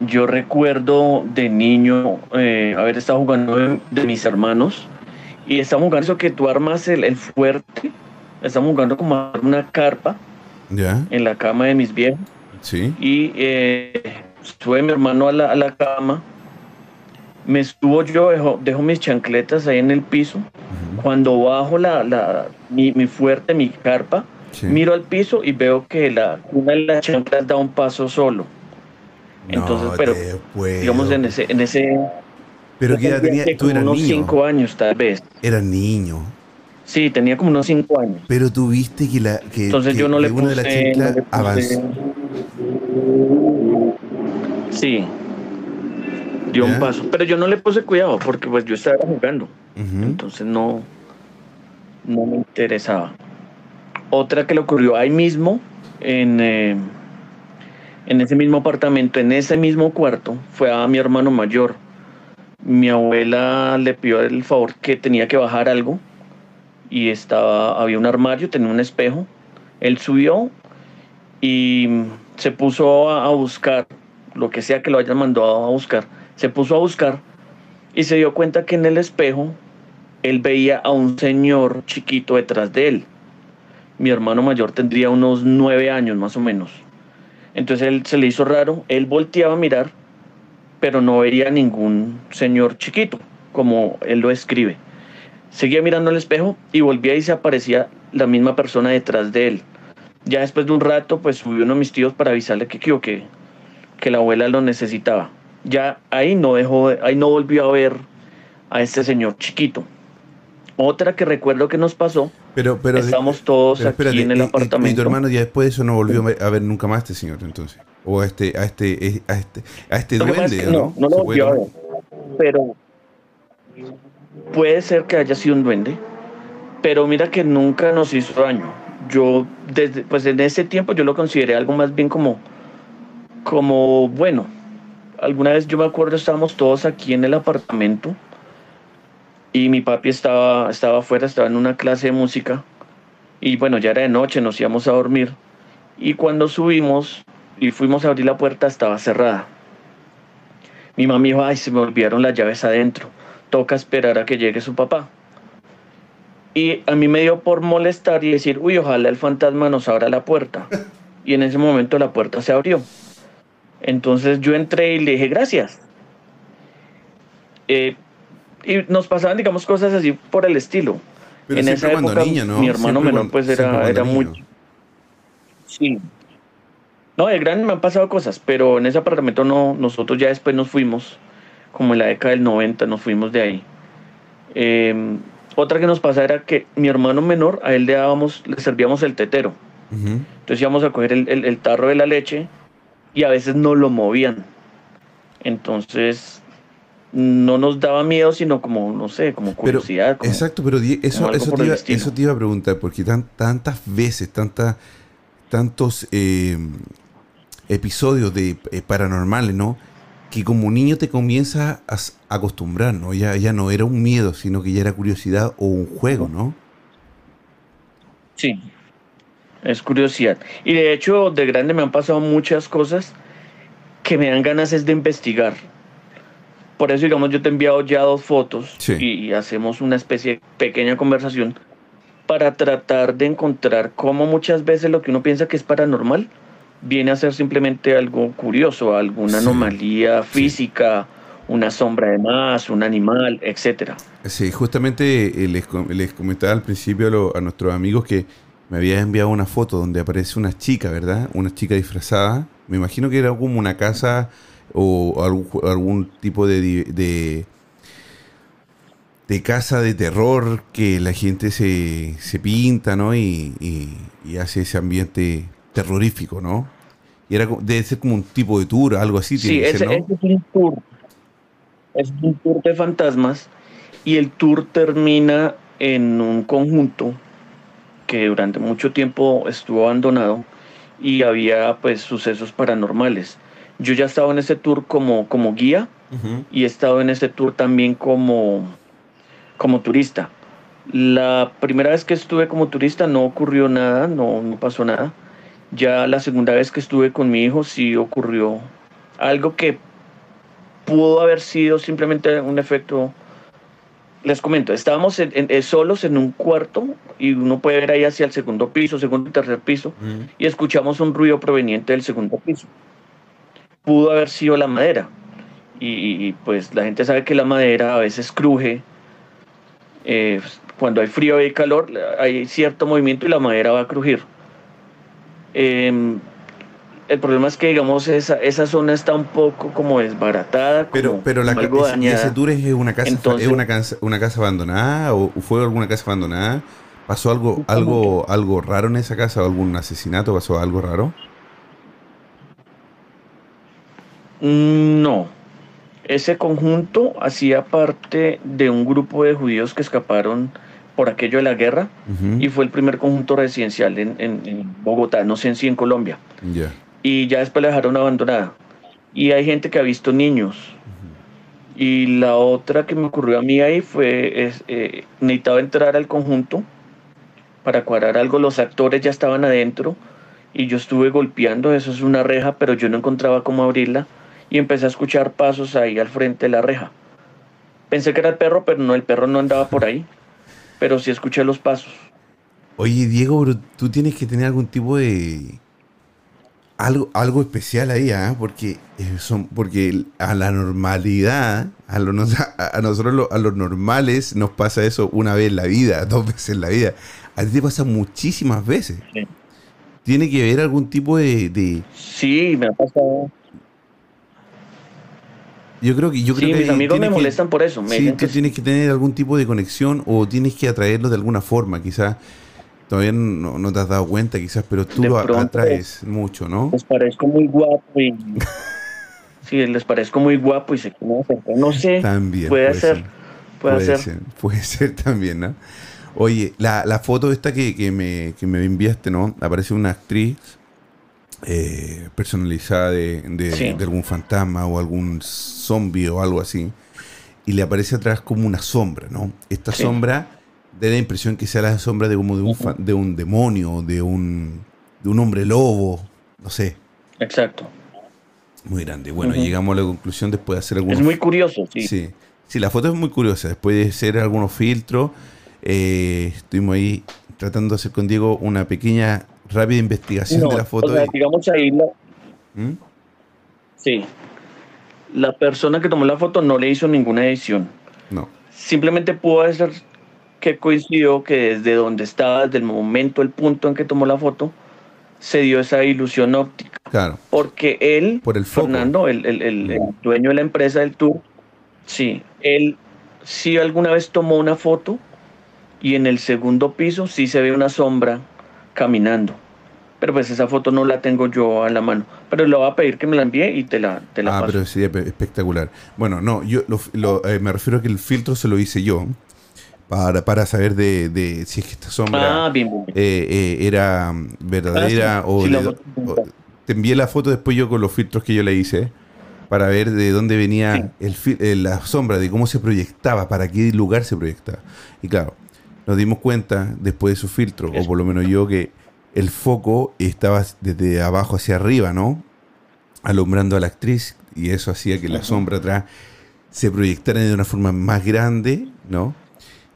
Yo recuerdo de niño haber estado jugando de, de mis hermanos y estábamos jugando eso que tú armas el, el fuerte. Estamos jugando como una carpa ¿Ya? en la cama de mis viejos. ¿Sí? y eh, sube mi hermano a la, a la cama, me estuvo yo, dejo, dejo mis chancletas ahí en el piso, cuando bajo la, la, mi, mi fuerte, mi carpa, Sí. miro al piso y veo que la, una de las chanclas da un paso solo. Entonces, pero. Digamos en ese... En ese Pero qué edad tenía, que tú eras unos niño. cinco años tal vez. Eras niño. Sí, tenía como unos cinco años. Pero tú viste que la que, Entonces que- yo no le una de puse... las no le puse- avanzó. Sí. Dio ¿Ya? un paso. Pero yo no le puse cuidado porque pues yo estaba jugando. Entonces no, no me interesaba. Otra que le ocurrió ahí mismo, en, eh, en ese mismo apartamento, en ese mismo cuarto, fue a mi hermano mayor. Mi abuela le pidió el favor que tenía que bajar algo y estaba, había un armario, tenía un espejo. Él subió y se puso a, buscar, lo que sea que lo hayan mandado a buscar, se puso a buscar y se dio cuenta que en el espejo él veía a un señor chiquito detrás de él. Mi hermano mayor tendría unos nueve años más o menos. Entonces él se le hizo raro, él volteaba a mirar pero no veía ningún señor chiquito, como él lo escribe. Seguía mirando al espejo y volvía y se aparecía la misma persona detrás de él. Ya después de un rato, pues subió uno de mis tíos para avisarle que, que, que la abuela lo necesitaba. Ya ahí no dejó, ahí no volvió a ver a este señor chiquito. Otra que recuerdo que nos pasó, pero, pero estamos todos aquí en el apartamento. Y, tu hermano ya después de eso no volvió a ver nunca más a este señor, entonces. O a este, a este, a este, a este duende, ¿no? No, lo volvió a ver. Pero puede ser que haya sido un duende, pero mira que nunca nos hizo daño. Yo, desde, pues en ese tiempo yo lo consideré algo más bien como, como bueno. Alguna vez yo me acuerdo estábamos todos aquí en el apartamento y mi papi estaba, estaba afuera, estaba en una clase de música y bueno, ya era de noche, nos íbamos a dormir y cuando subimos y fuimos a abrir la puerta estaba cerrada. Mi mamá dijo, ay, se me olvidaron las llaves adentro toca esperar a que llegue su papá. Y a mí me dio por molestar y decir, uy, ojalá el fantasma nos abra la puerta. Y en ese momento la puerta se abrió. Entonces yo entré y le dije, gracias. Eh, y nos pasaban, digamos, cosas así por el estilo. en esa época, mi hermano menor, pues era, era muy. Sí. No, de grande me han pasado cosas, pero en ese apartamento no, nosotros ya después nos fuimos como en la década del 90 nos fuimos de ahí. Em, otra que nos pasaba era que mi hermano menor, a él le dábamos, le servíamos el tetero. Entonces íbamos a coger el, tarro de la leche y a veces no lo movían. Entonces no nos daba miedo, sino como, no sé, como curiosidad. exacto, pero eso, eso, te iba, eso, te iba, a preguntar, porque tan, tantas veces, tantas, tantos em, episodios de eh, paranormales, ¿no? Que como niño te comienza a acostumbrar, ¿no? Ya, ya no era un miedo, sino que ya era curiosidad o un juego, ¿no? Sí, es curiosidad. Y de hecho, de grande me han pasado muchas cosas que me dan ganas es de investigar. Por eso, digamos, yo te he enviado ya dos fotos y, hacemos una especie de pequeña conversación para tratar de encontrar cómo muchas veces lo que uno piensa que es paranormal viene a ser simplemente algo curioso, alguna anomalía física, una sombra de más, un animal, etcétera. Sí, justamente eh, les, les comentaba al principio a, nuestros amigos que me había enviado una foto donde aparece una chica, ¿verdad? Una chica disfrazada. Me imagino que era como una casa o algún, tipo de, de, casa de terror que la gente se, se pinta, ¿no? Y, y hace ese ambiente terrorífico, ¿no? Y era, debe ser como un tipo de tour, algo así. Sí, ese, es un tour. Es un tour de fantasmas y el tour termina en un conjunto que durante mucho tiempo estuvo abandonado y había pues sucesos paranormales. Yo ya estaba en ese tour como, como guía y he estado en ese tour también como, como turista. La primera vez que estuve como turista no ocurrió nada, no, no pasó nada ya la segunda vez que estuve con mi hijo sí ocurrió algo que pudo haber sido simplemente un efecto. Les comento, estábamos en, solos en un cuarto y uno puede ver ahí hacia el segundo piso, segundo y tercer piso, y escuchamos un ruido proveniente del segundo piso. Pudo haber sido la madera. Y, pues la gente sabe que la madera a veces cruje. Eh, cuando hay frío y hay calor, hay cierto movimiento y la madera va a crujir. Em, el problema es que, digamos, esa, esa zona está un poco como desbaratada. Pero, pero la, ese, tour es una casa, es una casa, una casa abandonada o fue alguna casa abandonada. ¿Pasó algo, algo, algo raro en esa casa? ¿Algún asesinato? ¿Pasó algo raro? No. Ese conjunto hacía parte de un grupo de judíos que escaparon por aquello de la guerra y fue el primer conjunto residencial en, Bogotá, no sé si en Colombia. Y ya después la dejaron abandonada. Y hay gente que ha visto niños. Y la otra que me ocurrió a mí ahí fue, es, eh, necesitaba entrar al conjunto para cuadrar algo, los actores ya estaban adentro y yo estuve golpeando, eso es una reja, pero yo no encontraba cómo abrirla y empecé a escuchar pasos ahí al frente de la reja. Pensé que era el perro, pero no, el perro no andaba por ahí pero sí escuché los pasos. Oye, Diego, tú tienes que tener algún tipo de algo, algo especial ahí, ¿ah? porque, eh, son, porque a la normalidad, a, lo, a, nosotros a los normales nos pasa eso una vez en la vida, dos veces en la vida. A ti te pasa muchísimas veces. ¿Tiene que haber algún tipo de, Sí, me ha pasado. Yo creo que yo creo mis amigos me molestan por eso. sí, tú tienes que tener algún tipo de conexión o tienes que atraerlo de alguna forma, quizás todavía no, te has dado cuenta quizás, pero tú lo atraes mucho, ¿no? Les parezco muy guapo y... sí, les parezco muy guapo y se no sé. También. Puede, ser. Puede, ser. Puede ser también, ¿no? Oye, la, la foto esta que, que, me, que me enviaste, ¿no? Aparece una actriz eh, personalizada de, de, algún fantasma o algún zombie o algo así. Y le aparece atrás como una sombra, ¿no? Esta sombra da la impresión que sea la sombra de como de un, de un demonio, de un, de un hombre lobo, no sé. Exacto. Muy grande. Bueno, llegamos a la conclusión después de hacer algunos... Es muy curioso, sí. Sí, la foto es muy curiosa. Después de hacer algunos filtros, eh, estuvimos ahí tratando de hacer con Diego una pequeña, rápida investigación de la foto. digamos ahí ¿Mm? Sí. La persona que tomó la foto no le hizo ninguna edición. No. Simplemente pudo ser que coincidió que desde donde estaba, desde el momento, el punto en que tomó la foto, se dio esa ilusión óptica. Claro. Porque él, Por el Fernando, el, el, dueño de la empresa del tour, sí, él sí alguna vez tomó una foto y en el segundo piso sí se ve una sombra caminando. Pero pues esa foto no la tengo yo a la mano. Pero le voy a pedir que me la envíe y te la, te la ah, pero sería espectacular. Bueno, no, yo eh, me refiero a que el filtro se lo hice yo para, para saber de, de, si es que esta sombra ah, eh, eh, era verdadera ah, o, te envié la foto después yo con los filtros que yo le hice para ver de dónde venía el, eh, la sombra, de cómo se proyectaba, para qué lugar se proyectaba. Y claro, nos dimos cuenta después de su filtro, o por lo menos yo, que el foco estaba desde abajo hacia arriba, ¿no? Alumbrando a la actriz y eso hacía que la sombra atrás se proyectara de una forma más grande, ¿no?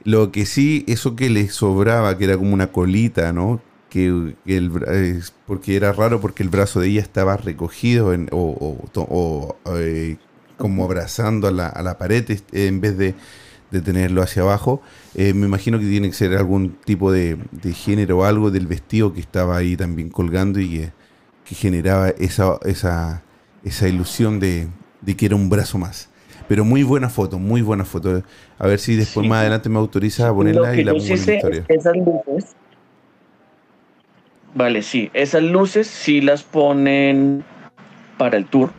Lo que sí, eso que le sobraba, que era como una colita, ¿no? Que, el, porque era raro porque el brazo de ella estaba recogido en, o, eh, como abrazando a la, a la, pared en vez de, tenerlo hacia abajo. Eh, me imagino que tiene que ser algún tipo de, género o algo del vestido que estaba ahí también colgando y que, generaba esa, esa, esa ilusión de, de que era un brazo más. Pero muy buena foto, muy buena foto. A ver si después más adelante me autoriza a ponerla y la pongo en la historia. Esas luces. Vale, sí. Esas luces sí las ponen para el tour.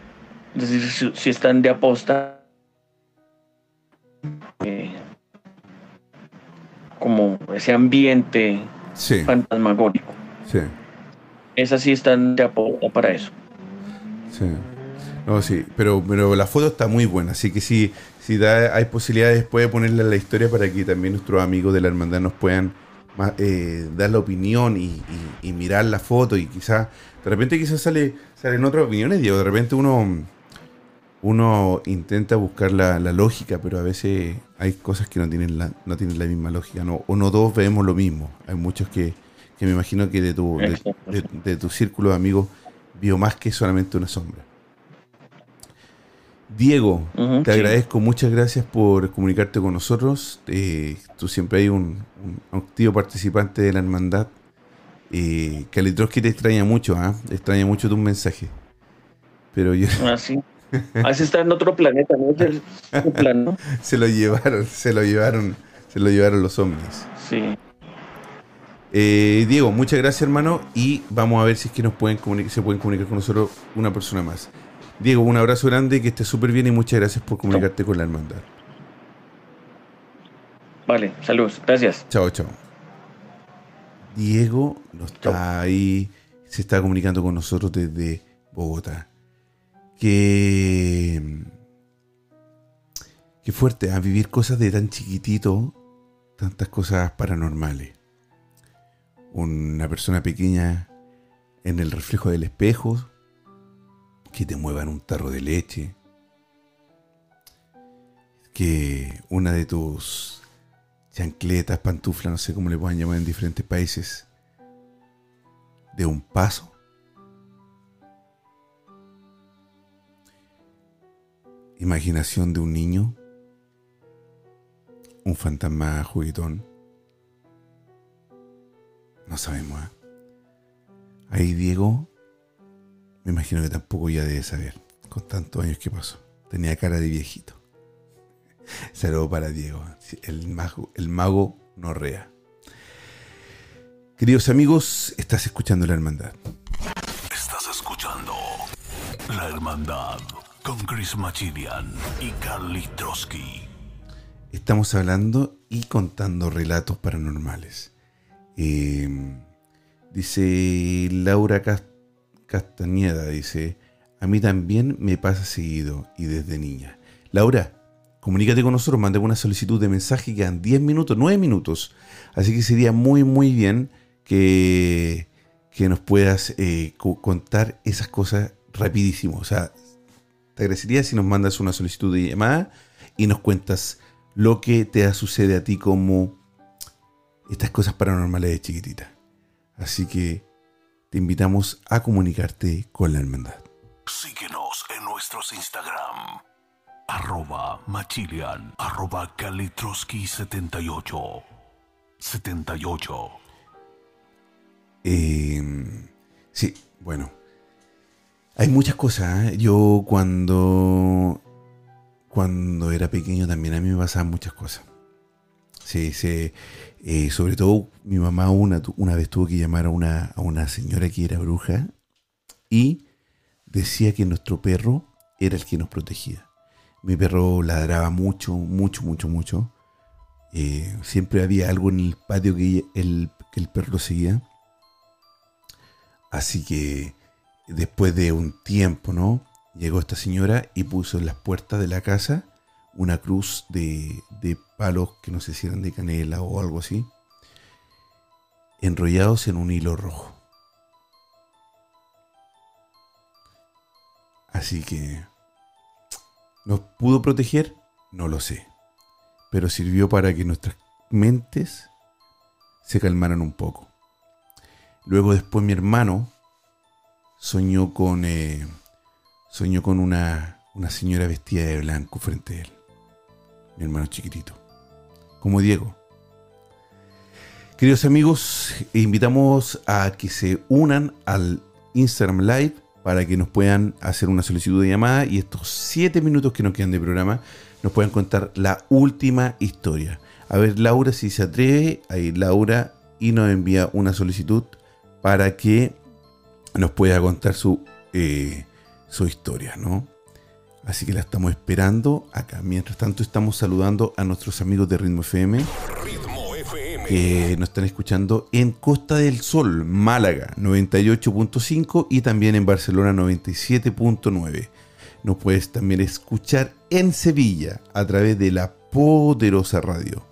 Es decir, si, están de aposta. Como ese ambiente fantasmagórico. Sí. Esas sí están de aposta para eso. Sí. No, sí, pero, pero la foto está muy buena, así que si, si da, hay posibilidades después de ponerla en la historia para que también nuestros amigos de la hermandad nos puedan eh, dar la opinión y, mirar la foto y quizás, de repente quizás sale, salen otras opiniones, Diego, de repente uno, uno intenta buscar la, lógica, pero a veces hay cosas que no tienen la, no tienen la misma lógica, no, o no todos vemos lo mismo, hay muchos que, me imagino que de tu, de tu círculo de amigos vio más que solamente una sombra. Diego, te agradezco, muchas gracias por comunicarte con nosotros. Eh, tú siempre hay un, activo participante de la hermandad. Eh, que te extraña mucho, ¿ah? extraña mucho tu mensaje. Pero yo. Ah, sí. Así está en otro planeta, ¿no? se lo llevaron, se lo llevaron, se lo llevaron los hombres. Sí. Eh, Diego, muchas gracias, hermano. Y vamos a ver si es que nos pueden se pueden comunicar con nosotros una persona más. Diego, un abrazo grande, que estés súper bien y muchas gracias por comunicarte con la hermandad. Vale, saludos, gracias. Chao, chao. Diego no está ahí, se está comunicando con nosotros desde Bogotá. Qué, qué fuerte a vivir cosas de tan chiquitito, tantas cosas paranormales. Una persona pequeña en el reflejo del espejo, que te muevan un tarro de leche, que una de tus chancletas, pantuflas, no sé cómo le puedan llamar en diferentes países, de un paso imaginación de un niño, un fantasma juguetón. No sabemos. ¿eh? Ahí Diego, me imagino que tampoco ya debe saber, con tantos años que pasó. Tenía cara de viejito. Saludo para Diego, el mago, el mago no rea. Queridos amigos, estás escuchando La Hermandad. Estás escuchando La Hermandad con Chris Machilian y Carly Trotsky. Estamos hablando y contando relatos paranormales. Eh, dice Laura Castañeda, dice, a mí también me pasa seguido y desde niña. Laura, comunícate con nosotros, manda una solicitud de mensaje, quedan 10 minutos, 9 minutos. Así que sería muy, muy bien que, que nos puedas eh, contar esas cosas rapidísimo. O sea, te agradecería si nos mandas una solicitud de llamada y nos cuentas lo que te sucede a ti como estas cosas paranormales de chiquitita. Así que te invitamos a comunicarte con la hermandad. Síguenos en nuestros Instagram. Arroba Machilian, arroba Kalitroski78. 78. Eh, sí, bueno. Hay muchas cosas. ¿eh? Yo cuando, cuando era pequeño también a mí me pasaban muchas cosas. Sí, sí. Eh, sobre todo mi mamá una, una vez tuvo que llamar a una, a una señora que era bruja y decía que nuestro perro era el que nos protegía. Mi perro ladraba mucho, mucho, mucho, mucho. Eh, siempre había algo en el patio que el, que el perro seguía. Así que después de un tiempo, ¿no? Llegó esta señora y puso en las puertas de la casa una cruz de, palos que no sé si eran de canela o algo así, enrollados en un hilo rojo. Así que, ¿nos pudo proteger? No lo sé. Pero sirvió para que nuestras mentes se calmaran un poco. Luego después mi hermano soñó con, eh, soñó con una, una señora vestida de blanco frente a él. Mi hermano chiquitito. Como Diego. Queridos amigos, invitamos a que se unan al Instagram Live para que nos puedan hacer una solicitud de llamada y estos siete minutos que nos quedan de programa nos puedan contar la última historia. A ver, Laura, si se atreve, ahí Laura y nos envía una solicitud para que nos pueda contar su, eh, su historia, ¿no? Así que la estamos esperando acá. Mientras tanto, estamos saludando a nuestros amigos de Ritmo FM. Ritmo FM. Que nos están escuchando en Costa del Sol, Málaga 98.5 y también en Barcelona 97.9. Nos puedes también escuchar en Sevilla a través de la poderosa radio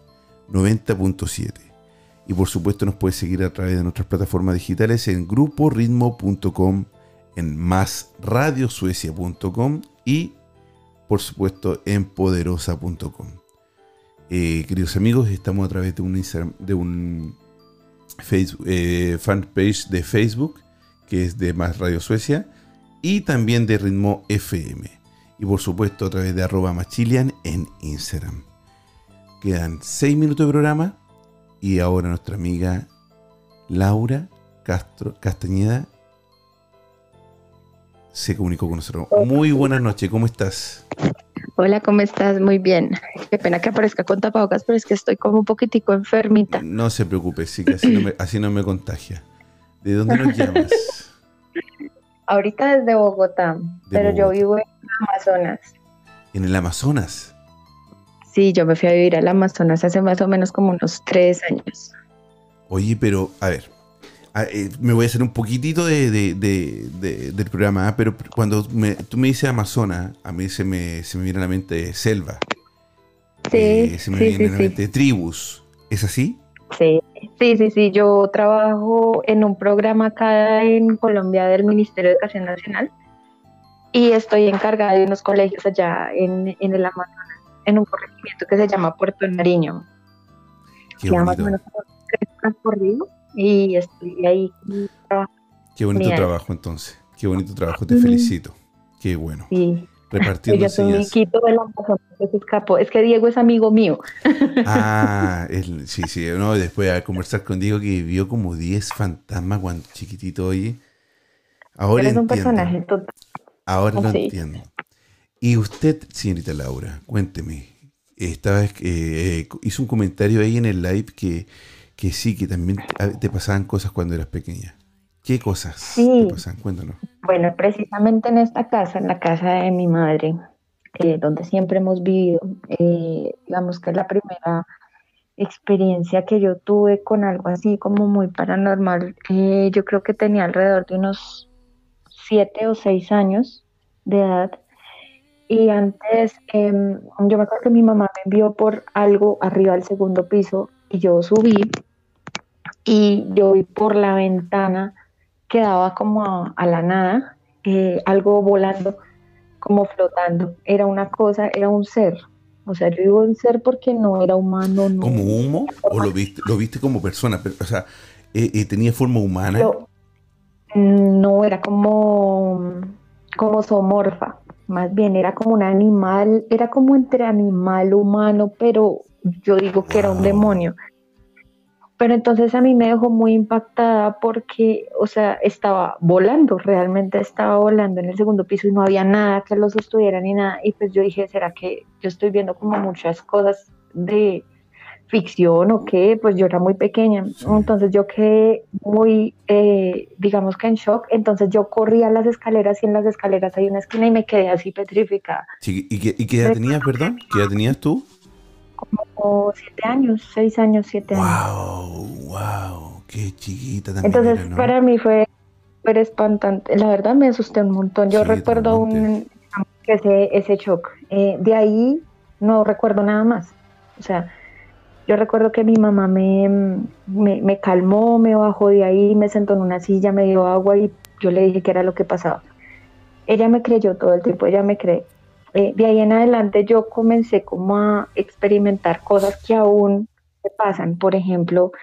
90.7. Y por supuesto nos puedes seguir a través de nuestras plataformas digitales en gruporitmo.com, en másradiosuecia.com y por supuesto en poderosa.com. Eh, queridos amigos, estamos a través de un, Instagram, de un Facebook, eh, fanpage de Facebook, que es de Más Radio Suecia, y también de Ritmo FM. Y por supuesto a través de arroba machilian en Instagram. Quedan 6 minutos de programa y ahora nuestra amiga Laura Castro Castañeda se comunicó con nosotros. Muy buenas noches, ¿cómo estás? Hola, ¿cómo estás? Muy bien. Qué pena que aparezca con tapabocas, pero es que estoy como un poquitico enfermita. No se preocupe, sí, que así no me, así no me contagia. ¿De dónde nos llamas? Ahorita desde Bogotá, pero yo vivo en Amazonas. En el Amazonas. Sí, yo me fui a vivir al Amazonas hace más o menos como unos tres años. Oye, pero, a ver, a- eh, me voy a hacer un poquitito de, de- de- de- del programa, ¿ah? pero cuando me- tú me dices Amazonas, a mí se me, se me viene a la mente selva. Sí, Eh, se me sí, viene sí, a la sí. mente tribus. ¿Es así? Sí, sí, sí, sí. Yo trabajo en un programa acá en Colombia del Ministerio de Educación Nacional y estoy encargada de unos colegios allá en, en el Amazonas, en un corregimiento que se llama Puerto Nariño. Qué o bonito. y estoy ahí. Qué bonito Mira. trabajo entonces. Qué bonito trabajo, te felicito. Qué bueno. y repartiendo Yo soy de la que se escapó. Es que Diego es amigo mío. Ah, él- sí, sí, no, después a conversar con Diego que vio como 10 fantasmas cuando chiquitito, oye. Ahora Eres un personaje total. Ahora lo Sí. entiendo. Y usted, señorita Laura, cuénteme. Estaba, eh, eh, hizo un comentario ahí en el live que, que sí, que también te- pasaban cosas cuando eras pequeña. ¿Qué cosas Sí. te pasaban? Cuéntanos. Bueno, precisamente en esta casa, en la casa de mi madre, eh, donde siempre hemos vivido, eh, digamos que la primera experiencia que yo tuve con algo así como muy paranormal, eh, yo creo que tenía alrededor de unos siete o seis años de edad. Y antes, em, yo me acuerdo que mi mamá me envió por algo arriba al segundo piso y yo subí y yo vi por la ventana quedaba como a, a la nada, eh, algo volando, como flotando. Era una cosa, era un ser. O sea, yo digo un ser porque no era humano, no. ¿Como humo? ¿O lo viste, lo viste como persona? Pero, o sea, eh, eh, ¿tenía forma humana? Lo- no era como, como zoomorfa, más bien era como un animal, era como entre animal humano, pero yo digo que era un demonio. Pero entonces a mí me dejó muy impactada porque, o sea, estaba volando, realmente estaba volando en el segundo piso y no había nada que lo sostuviera ni nada. Y pues yo dije, ¿será que yo estoy viendo como muchas cosas de ficción o qué? Pues yo era muy pequeña. Entonces yo quedé muy, eh, digamos que en shock. Entonces yo corrí a las escaleras y en las escaleras hay una esquina y me quedé así petrificada. Sí, ¿Y, qué, ¿Y qué edad tenías, perdón? ¿Qué edad tenías tú? Como siete años, seis años, siete años. ¡Wow! ¡Wow! ¡Qué chiquita también Entonces, era, ¿no? para mí fue súper espantante. La verdad me asusté un montón. Yo Sí, recuerdo un, ese, ese shock. Eh, de ahí no recuerdo nada más. O sea, yo recuerdo que mi mamá me, me, calmó, me bajó de ahí, me sentó en una silla, me dio agua y yo le dije qué era lo que pasaba. Ella me creyó todo el tiempo, ella me cree. Eh, de ahí en adelante yo comencé como a experimentar cosas que aún me pasan. Por ejemplo,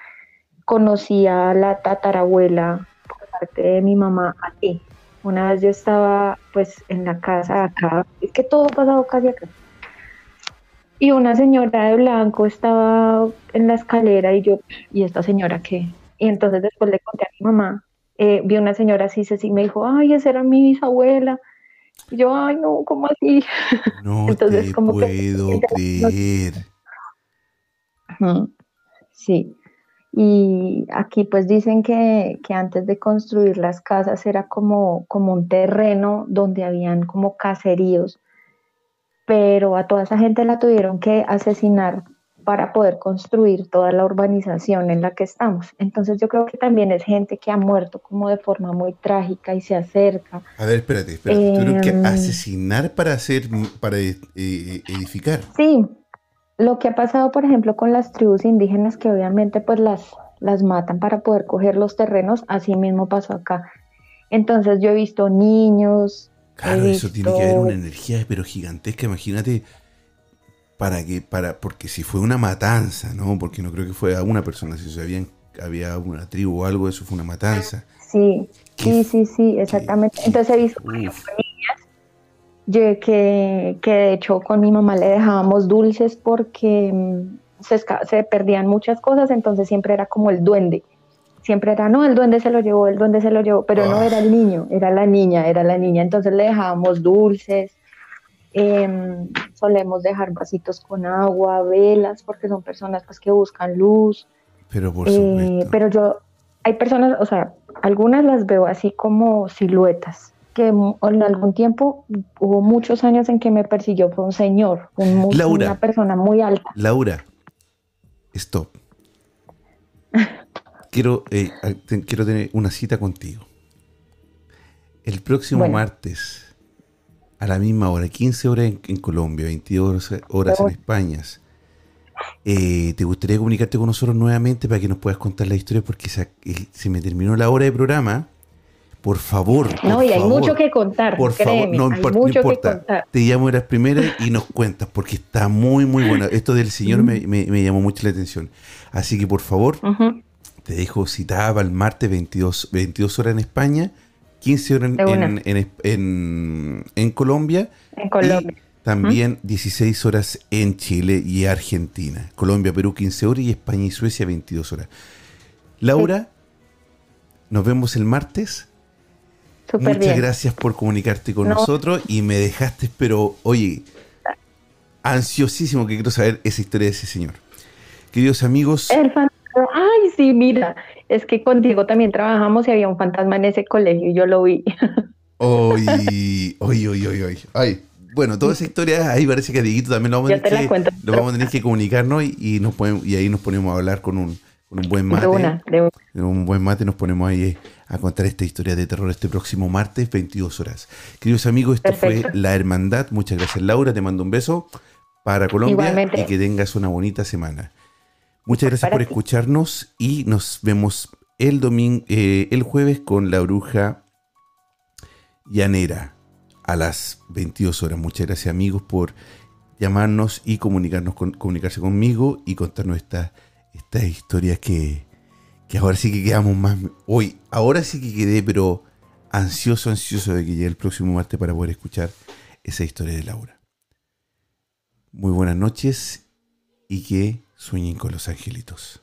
conocí a la tatarabuela por parte de mi mamá aquí. Una vez yo estaba pues en la casa acá, es que todo ha pasado casi acá. Y una señora de blanco estaba en la escalera y yo, ¿y esta señora qué? Y entonces después le conté a mi mamá, eh, vi una señora así, y me dijo, ay, esa era mi bisabuela. Y yo, ay, no, ¿cómo así? No Entonces, te como que- puedo creer. Ujú, Sí. Y aquí pues dicen que, que antes de construir las casas era como, como un terreno donde habían como caseríos, pero a toda esa gente la tuvieron que asesinar para poder construir toda la urbanización en la que estamos. Entonces yo creo que también es gente que ha muerto como de forma muy trágica y se acerca. A ver, espérate, espérate. Tuvieron que Em. asesinar para hacer, para eh, eh, edificar. Sí, lo que ha pasado, por ejemplo, con las tribus indígenas, que obviamente pues las, las matan para poder coger los terrenos, así mismo pasó acá. Entonces yo he visto niños, Claro, eso tiene que haber una energía, pero gigantesca. Imagínate, para que, para, porque si fue una matanza, ¿no? Porque no creo que fue a una persona, si se habían, había una tribu o algo, eso fue una matanza. sí, sí, sí, sí, exactamente. qué- Entonces he visto que, que de hecho con mi mamá le dejábamos dulces porque mm, se perdían muchas cosas, entonces siempre era como el duende. Siempre era, no, el duende se lo llevó, el duende se lo llevó, pero no Ah. era el niño, era la niña, era la niña. Entonces le dejábamos dulces, em, solemos dejar vasitos con agua, velas, porque son personas pues, que buscan luz. pero por Eh, supuesto. pero yo, hay personas, o sea, algunas las veo así como siluetas, que en algún tiempo hubo muchos años en que me persiguió, fue un señor, un Laura. una persona muy alta. Laura, stop. Quiero, eh, te- quiero tener una cita contigo. El próximo Bueno. martes, a la misma hora, 15 horas en, en Colombia, 22 horas en. España, eh, ¿te gustaría comunicarte con nosotros nuevamente para que nos puedas contar la historia? Porque se, eh, se me terminó la hora de programa. Por favor. No, por y hay favor. mucho que contar, Por favor, no, hay no que importa. contar. Te llamo las primeras y nos cuentas, porque está muy, muy bueno. Esto del señor me, me- me llamó mucho la atención. Así que, por favor. Te dejo citada para el martes 22, 22 horas en España, 15 horas en, en- en- en Colombia. En Colombia. Y también 16 horas en Chile y Argentina. Colombia, Perú 15 horas y España y Suecia 22 horas. Laura, nos vemos el martes. Muchas bien. gracias por comunicarte con No. nosotros y me dejaste, pero oye, ansiosísimo que quiero saber esa historia de ese señor. Queridos amigos, El fantasma. Ay, sí, mira. Es que contigo también trabajamos y había un fantasma en ese colegio y yo lo vi. hoy, hoy, hoy, hoy. Ay, bueno, toda esa historia, ahí parece que a Dieguito también lo vamos a tener, que, cuento. lo vamos a tener que comunicarnos y, y nos podemos- y ahí nos ponemos a hablar con un, con un buen mate. De una, de una. Un buen mate nos ponemos ahí eh, a contar esta historia de terror este próximo martes, 22 horas. Queridos amigos, esto Perfecto. fue La Hermandad. Muchas gracias, Laura. Te mando un beso para Colombia Igualmente. y que tengas una bonita semana. Muchas gracias Para por ti. escucharnos y nos vemos el domingo, el jueves con la bruja llanera a las 22 horas. Muchas gracias, amigos, por llamarnos y comunicarnos con, comunicarse conmigo y contarnos estas estas historias que, que ahora sí que quedamos más. Hoy, ahora sí que quedé, pero ansioso, ansioso de que llegue el próximo martes para poder escuchar esa historia de Laura. Muy buenas noches y que sueñen con los angelitos.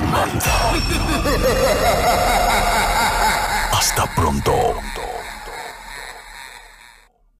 Hasta pronto.